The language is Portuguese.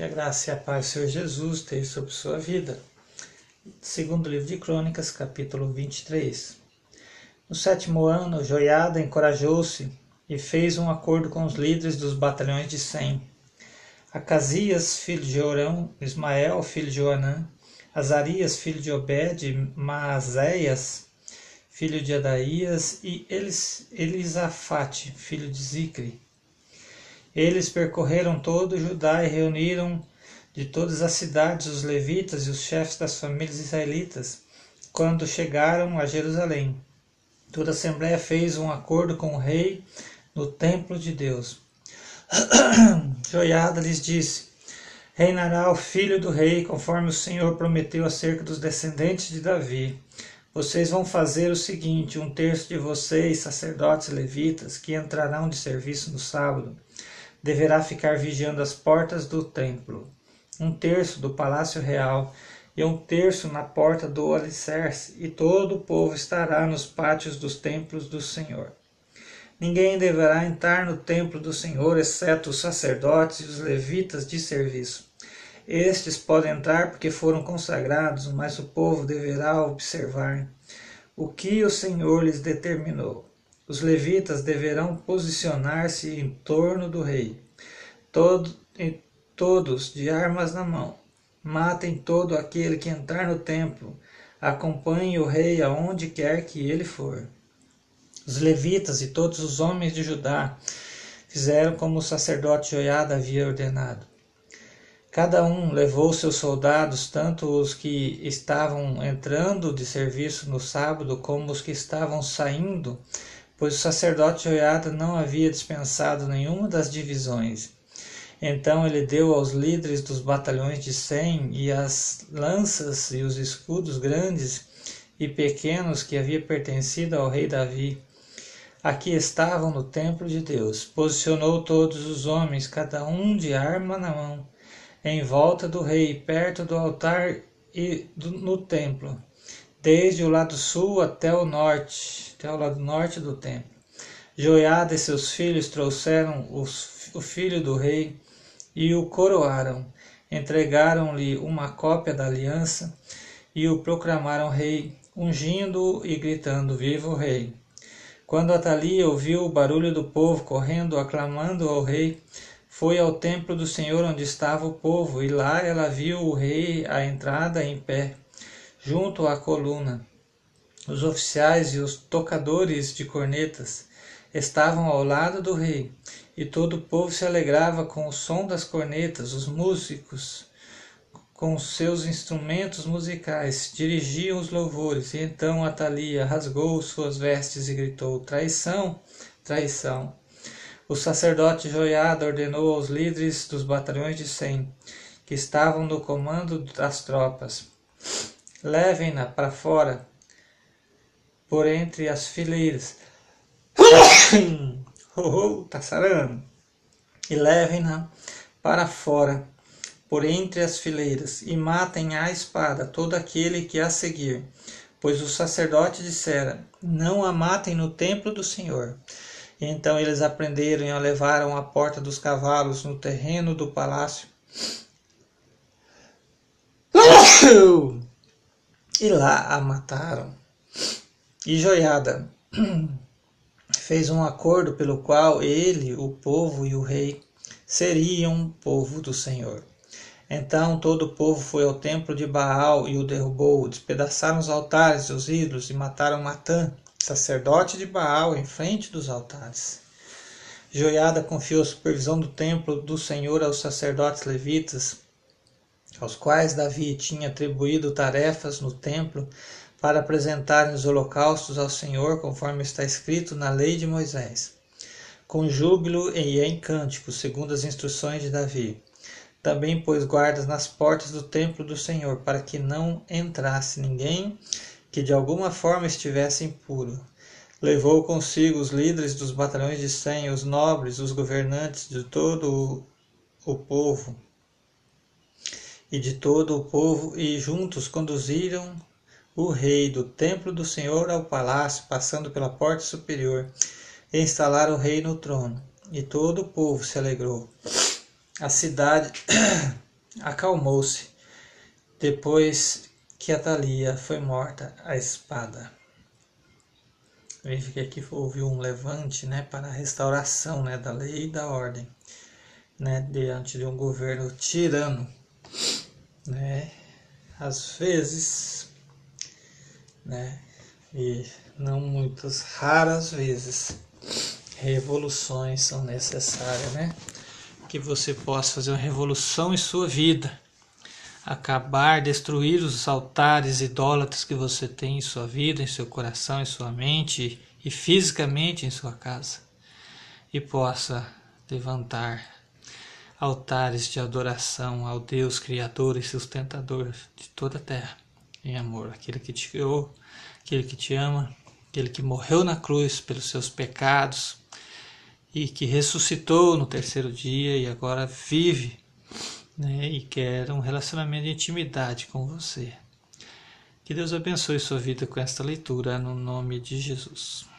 Que a graça e a paz do Senhor Jesus esteja sobre sua vida. Segundo livro de Crônicas, capítulo 23. No sétimo ano, Joiada encorajou-se e fez um acordo com os líderes dos batalhões de Sem. Acasias, filho de Orão, Ismael, filho de Joanã, Azarias, filho de Obed, Maazéias, filho de Adaías, e Elis, Elisafate, filho de Zicre. Eles percorreram todo Judá e reuniram de todas as cidades os levitas e os chefes das famílias israelitas quando chegaram a Jerusalém. Toda a assembleia fez um acordo com o rei no templo de Deus. Joiada lhes disse: Reinará o filho do rei, conforme o Senhor prometeu acerca dos descendentes de Davi. Vocês vão fazer o seguinte: um terço de vocês, sacerdotes levitas, que entrarão de serviço no sábado, deverá ficar vigiando as portas do templo. Um terço do palácio real e um terço na porta do alicerce, e todo o povo estará nos pátios dos templos do Senhor. Ninguém deverá entrar no templo do Senhor, exceto os sacerdotes e os levitas de serviço. Estes podem entrar porque foram consagrados, mas o povo deverá observar o que o Senhor lhes determinou. Os levitas deverão posicionar-se em torno do rei, todo, todos de armas na mão. Matem todo aquele que entrar no templo. Acompanhe o rei aonde quer que ele for. Os levitas e todos os homens de Judá fizeram como o sacerdote Joiada havia ordenado. Cada um levou seus soldados, tanto os que estavam entrando de serviço no sábado como os que estavam saindo, pois o sacerdote Joiada não havia dispensado nenhuma das divisões. Então ele deu aos líderes dos batalhões de Sem e as lanças e os escudos grandes e pequenos que havia pertencido ao rei Davi. Aqui estavam no templo de Deus. Posicionou todos os homens, cada um de arma na mão, em volta do rei, perto do altar e do, no templo, desde o lado sul até o norte, até o lado norte do templo. Joiada e seus filhos trouxeram os, o filho do rei e o coroaram. Entregaram-lhe uma cópia da aliança e o proclamaram rei, ungindo e gritando: Viva o rei! Quando Atalia ouviu o barulho do povo correndo, aclamando ao rei, foi ao templo do Senhor onde estava o povo, e lá ela viu o rei à entrada em pé, junto à coluna. Os oficiais e os tocadores de cornetas estavam ao lado do rei, e todo o povo se alegrava com o som das cornetas, os músicos com seus instrumentos musicais, dirigiam os louvores, e então Atalia rasgou suas vestes e gritou: Traição, traição. O sacerdote Joiada ordenou aos líderes dos batalhões de Sem, que estavam no comando das tropas: Levem-na para fora, por entre as fileiras. oh, oh, tá sarando. E levem-na para fora por entre as fileiras, e matem à espada todo aquele que a seguir. Pois o sacerdote dissera: Não a matem no templo do Senhor. E então eles aprenderam e a levaram à porta dos cavalos no terreno do palácio. E lá a mataram. E Joiada fez um acordo pelo qual ele, o povo e o rei seriam povo do Senhor. Então todo o povo foi ao templo de Baal e o derrubou, despedaçaram os altares e os ídolos e mataram Matã, sacerdote de Baal, em frente dos altares. Joiada confiou a supervisão do templo do Senhor aos sacerdotes levitas, aos quais Davi tinha atribuído tarefas no templo para apresentarem os holocaustos ao Senhor, conforme está escrito na lei de Moisés, com júbilo e em cântico, segundo as instruções de Davi. Também pôs guardas nas portas do templo do Senhor, para que não entrasse ninguém que de alguma forma estivesse impuro. Levou consigo os líderes dos batalhões de Sem, os nobres, os governantes de todo o povo e de todo o povo, e juntos conduziram o rei do templo do Senhor ao palácio, passando pela porta superior, e instalaram o rei no trono. E todo o povo se alegrou. A cidade acalmou-se depois que Atalia foi morta à espada. Veja que aqui houve um levante né, para a restauração né, da lei e da ordem né, diante de um governo tirano. Né? Às vezes, né, e não muitas, raras vezes, revoluções são necessárias, né? Que você possa fazer uma revolução em sua vida, acabar, destruir os altares idólatras que você tem em sua vida, em seu coração, em sua mente e fisicamente em sua casa, e possa levantar altares de adoração ao Deus Criador e sustentador de toda a terra, em amor, aquele que te criou, aquele que te ama, aquele que morreu na cruz pelos seus pecados e que ressuscitou no terceiro dia e agora vive né, e quer um relacionamento de intimidade com você. Que Deus abençoe sua vida com esta leitura no nome de Jesus.